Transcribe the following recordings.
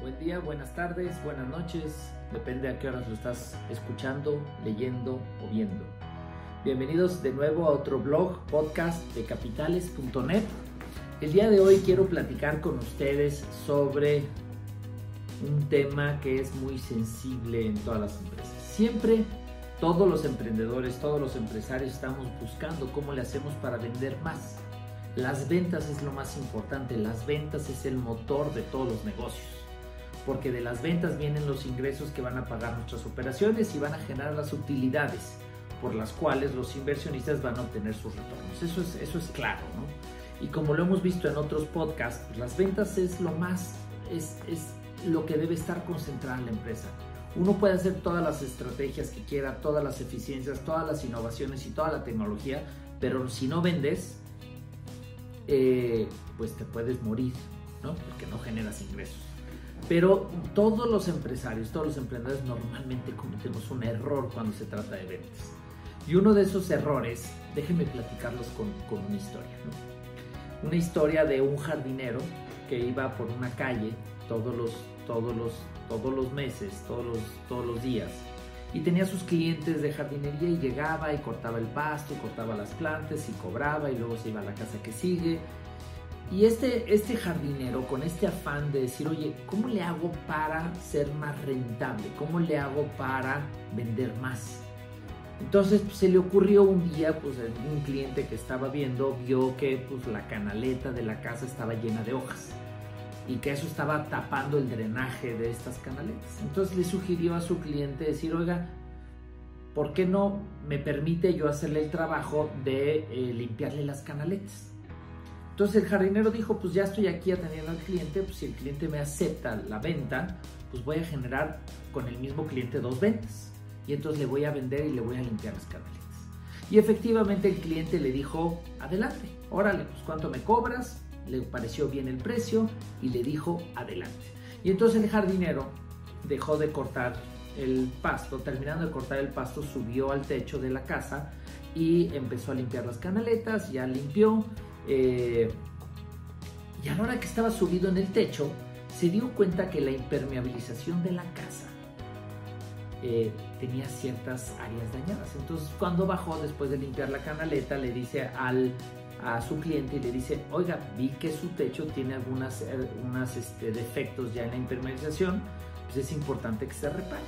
Buen día, buenas tardes, buenas noches, depende a qué horas lo estás escuchando, leyendo o viendo. Bienvenidos de nuevo a otro blog, podcast de capitales.net. El día de hoy quiero platicar con ustedes sobre un tema que es muy sensible en todas las empresas. Siempre todos los emprendedores, todos los empresarios estamos buscando cómo le hacemos para vender más. Las ventas es lo más importante, las ventas es el motor de todos los negocios, porque de las ventas vienen los ingresos que van a pagar nuestras operaciones y van a generar las utilidades por las cuales los inversionistas van a obtener sus retornos. Eso es, eso es claro, ¿no? Y como lo hemos visto en otros podcasts, las ventas es lo más, es, es lo que debe estar concentrada en la empresa. Uno puede hacer todas las estrategias que quiera, todas las eficiencias, todas las innovaciones y toda la tecnología, pero si no vendes, eh, pues te puedes morir, ¿no? Porque no generas ingresos. Pero todos los empresarios, todos los emprendedores normalmente cometemos un error cuando se trata de ventas. Y uno de esos errores, déjenme platicarlos con, con una historia, ¿no? Una historia de un jardinero que iba por una calle todos los, todos los todos los meses, todos los, todos los días. Y tenía sus clientes de jardinería y llegaba y cortaba el pasto, cortaba las plantas y cobraba y luego se iba a la casa que sigue. Y este, este jardinero con este afán de decir, oye, ¿cómo le hago para ser más rentable? ¿Cómo le hago para vender más? Entonces pues, se le ocurrió un día, pues un cliente que estaba viendo vio que pues, la canaleta de la casa estaba llena de hojas y que eso estaba tapando el drenaje de estas canaletas. Entonces le sugirió a su cliente decir, oiga, ¿por qué no me permite yo hacerle el trabajo de eh, limpiarle las canaletas? Entonces el jardinero dijo, pues ya estoy aquí atendiendo al cliente, pues si el cliente me acepta la venta, pues voy a generar con el mismo cliente dos ventas. Y entonces le voy a vender y le voy a limpiar las canaletas. Y efectivamente el cliente le dijo, adelante, órale, pues cuánto me cobras, le pareció bien el precio y le dijo adelante. Y entonces el jardinero dejó de cortar el pasto, terminando de cortar el pasto, subió al techo de la casa y empezó a limpiar las canaletas, ya limpió. Eh, y a la hora que estaba subido en el techo, se dio cuenta que la impermeabilización de la casa eh, tenía ciertas áreas dañadas. Entonces, cuando bajó después de limpiar la canaleta, le dice al a su cliente y le dice, oiga, vi que su techo tiene algunos eh, este, defectos ya en la impermeabilización, pues es importante que se repare.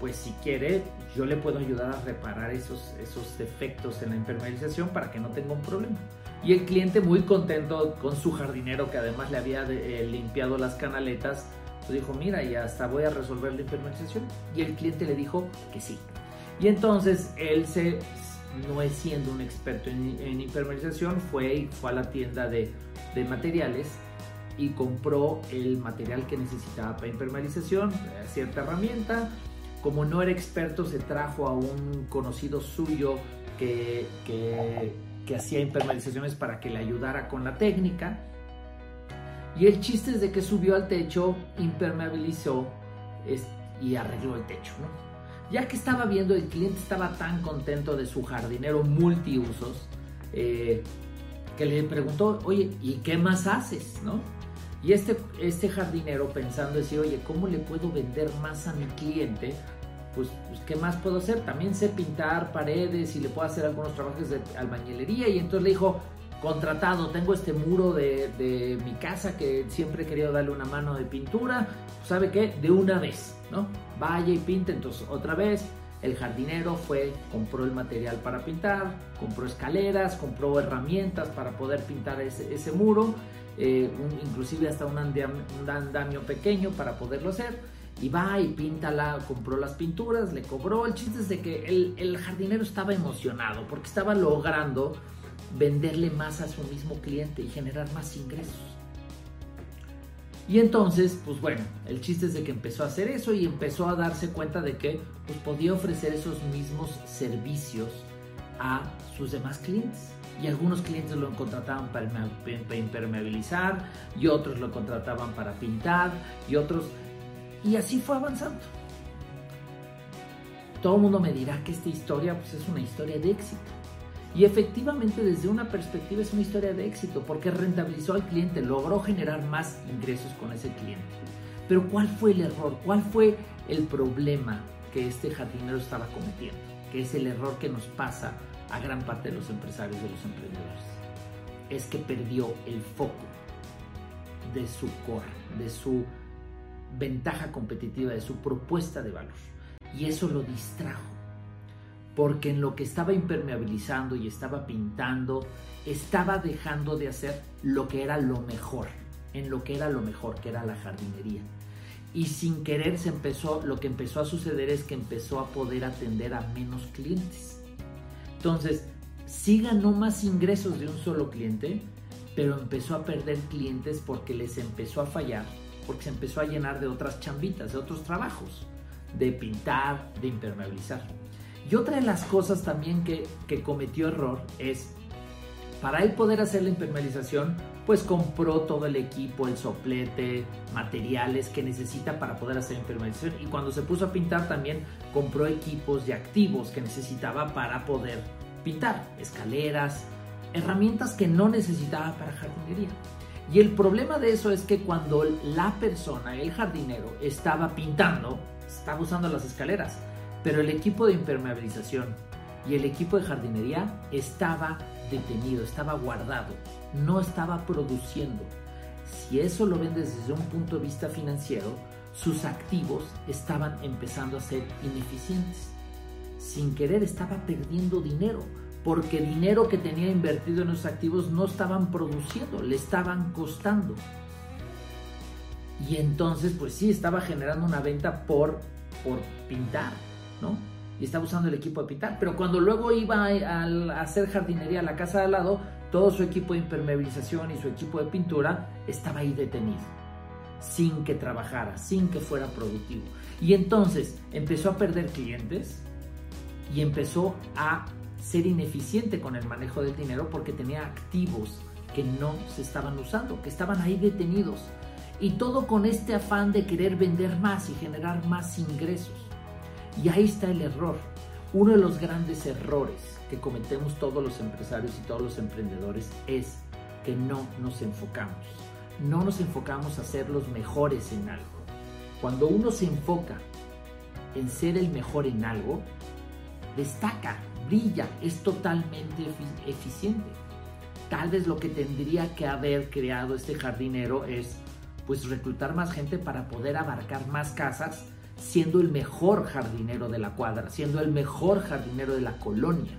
Pues si quiere, yo le puedo ayudar a reparar esos, esos defectos en la impermeabilización para que no tenga un problema. Y el cliente muy contento con su jardinero que además le había eh, limpiado las canaletas, pues dijo, mira, y hasta voy a resolver la impermeabilización. Y el cliente le dijo que sí. Y entonces él se, no es siendo un experto en, en hipermerización, fue, fue a la tienda de, de, materiales y compró el material que necesitaba para impermeabilización, cierta herramienta. Como no era experto, se trajo a un conocido suyo que, que, que hacía impermeabilizaciones para que le ayudara con la técnica. Y el chiste es de que subió al techo, impermeabilizó y arregló el techo, ¿no? Ya que estaba viendo, el cliente estaba tan contento de su jardinero multiusos, eh, que le preguntó, oye, ¿y qué más haces? ¿No? Y este, este jardinero pensando decir, oye, ¿cómo le puedo vender más a mi cliente? Pues, pues, ¿qué más puedo hacer? También sé pintar paredes y le puedo hacer algunos trabajos de albañilería. Y entonces le dijo, contratado, tengo este muro de, de mi casa que siempre he querido darle una mano de pintura. ¿Sabe qué? De una vez. ¿no? Vaya y pinte, entonces otra vez el jardinero fue, compró el material para pintar, compró escaleras, compró herramientas para poder pintar ese, muro, eh, inclusive hasta un andamio, pequeño para poderlo hacer. Y va y pinta la, compró las pinturas, le cobró. El chiste es de que el, el jardinero estaba emocionado porque estaba logrando venderle más a su mismo cliente y generar más ingresos. Y entonces, pues bueno, el chiste es de que empezó a hacer eso y empezó a darse cuenta de que pues, podía ofrecer esos mismos servicios a sus demás clientes. Y algunos clientes lo contrataban para impermeabilizar y otros lo contrataban para pintar y otros... Y así fue avanzando. Todo el mundo me dirá que esta historia pues, es una historia de éxito. Y efectivamente desde una perspectiva es una historia de éxito porque rentabilizó al cliente, logró generar más ingresos con ese cliente. Pero ¿cuál fue el error? ¿Cuál fue el problema que este jardinero estaba cometiendo? Que es el error que nos pasa a gran parte de los empresarios, de los emprendedores. Es que perdió el foco de su core, de su ventaja competitiva, de su propuesta de valor. Y eso lo distrajo. Porque en lo que estaba impermeabilizando y estaba pintando, estaba dejando de hacer lo que era lo mejor, en lo que era lo mejor, que era la jardinería. Y sin querer se empezó, lo que empezó a suceder es que empezó a poder atender a menos clientes. Entonces, sí ganó más ingresos de un solo cliente, pero empezó a perder clientes porque les empezó a fallar porque se empezó a llenar de otras chambitas, de otros trabajos, de pintar, de impermeabilizar. Y otra de las cosas también que, que cometió error es, para él poder hacer la impermeabilización, pues compró todo el equipo, el soplete, materiales que necesita para poder hacer impermeabilización. Y cuando se puso a pintar también compró equipos y activos que necesitaba para poder pintar, escaleras, herramientas que no necesitaba para jardinería. Y el problema de eso es que cuando la persona, el jardinero, estaba pintando, estaba usando las escaleras, pero el equipo de impermeabilización y el equipo de jardinería estaba detenido, estaba guardado, no estaba produciendo. Si eso lo ven desde un punto de vista financiero, sus activos estaban empezando a ser ineficientes. Sin querer estaba perdiendo dinero porque dinero que tenía invertido en los activos no estaban produciendo, le estaban costando. Y entonces, pues sí, estaba generando una venta por, por pintar, ¿no? Y estaba usando el equipo de pintar. Pero cuando luego iba a, hacer jardinería a la casa de al lado, todo su equipo de impermeabilización y su equipo de pintura estaba ahí detenido, sin que trabajara, sin que fuera productivo. Y entonces empezó a perder clientes y empezó a ser ineficiente con el manejo del dinero porque tenía activos que no se estaban usando, que estaban ahí detenidos. Y todo con este afán de querer vender más y generar más ingresos. Y ahí está el error. Uno de los grandes errores que cometemos todos los empresarios y todos los emprendedores es que no nos enfocamos. No nos enfocamos a ser los mejores en algo. Cuando uno se enfoca en ser el mejor en algo, destaca, brilla, es totalmente eficiente. Tal vez lo que tendría que haber creado este jardinero es pues reclutar más gente para poder abarcar más casas, siendo el mejor jardinero de la cuadra, siendo el mejor jardinero de la colonia.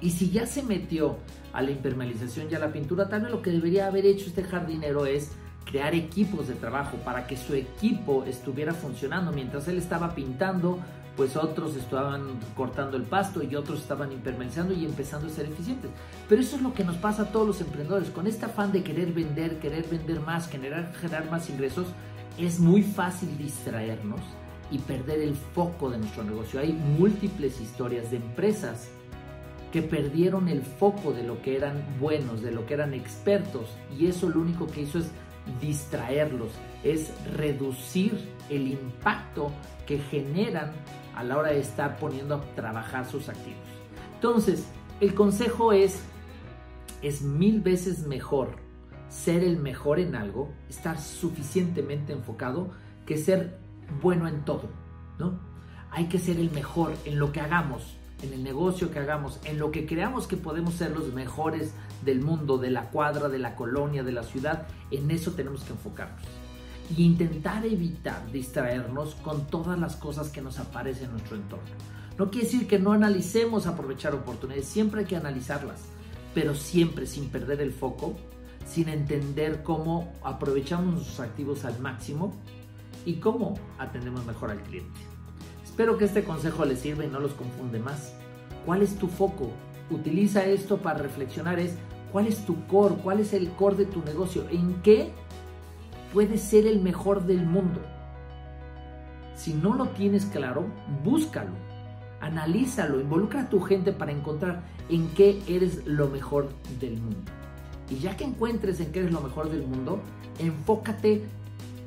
Y si ya se metió a la impermeabilización y a la pintura, tal vez lo que debería haber hecho este jardinero es crear equipos de trabajo para que su equipo estuviera funcionando mientras él estaba pintando, pues otros estaban cortando el pasto y otros estaban impermeabilizando y empezando a ser eficientes. Pero eso es lo que nos pasa a todos los emprendedores. Con este afán de querer vender, querer vender más, generar, generar más ingresos, es muy fácil distraernos y perder el foco de nuestro negocio. Hay múltiples historias de empresas que perdieron el foco de lo que eran buenos, de lo que eran expertos y eso lo único que hizo es distraerlos, es reducir el impacto que generan a la hora de estar poniendo a trabajar sus activos. Entonces, el consejo es, es mil veces mejor ser el mejor en algo, estar suficientemente enfocado, que ser bueno en todo, ¿no? Hay que ser el mejor en lo que hagamos, en el negocio que hagamos, en lo que creamos que podemos ser los mejores del mundo, de la cuadra, de la colonia, de la ciudad, en eso tenemos que enfocarnos y intentar evitar distraernos con todas las cosas que nos aparecen en nuestro entorno. No quiere decir que no analicemos aprovechar oportunidades, siempre hay que analizarlas, pero siempre sin perder el foco, sin entender cómo aprovechamos nuestros activos al máximo y cómo atendemos mejor al cliente. Espero que este consejo les sirva y no los confunde más. ¿Cuál es tu foco? Utiliza esto para reflexionar es cuál es tu core, cuál es el core de tu negocio, en qué puedes ser el mejor del mundo. Si no lo tienes claro, búscalo, analízalo, involucra a tu gente para encontrar en qué eres lo mejor del mundo. Y ya que encuentres en qué eres lo mejor del mundo, enfócate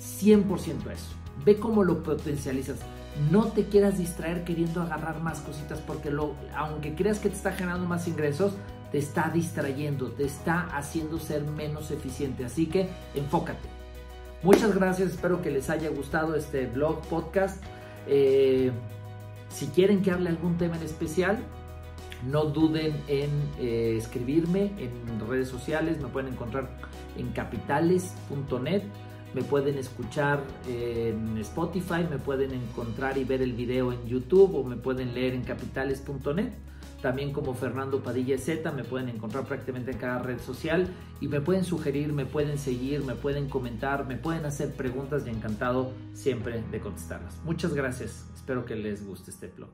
100% a eso. Ve cómo lo potencializas. no te quieras distraer queriendo agarrar más cositas porque lo, aunque creas que te está generando más ingresos, te está distrayendo, te está haciendo ser menos eficiente. Así que enfócate. Muchas gracias, espero que les haya gustado este blog podcast. Eh, si quieren que hable algún tema en especial, no duden en eh, escribirme en redes sociales, me pueden encontrar en capitales.net, me pueden escuchar en Spotify, me pueden encontrar y ver el video en YouTube o me pueden leer en capitales.net. También como Fernando Padilla Z me pueden encontrar prácticamente en cada red social y me pueden sugerir, me pueden seguir, me pueden comentar, me pueden hacer preguntas y encantado siempre de contestarlas. Muchas gracias, espero que les guste este blog.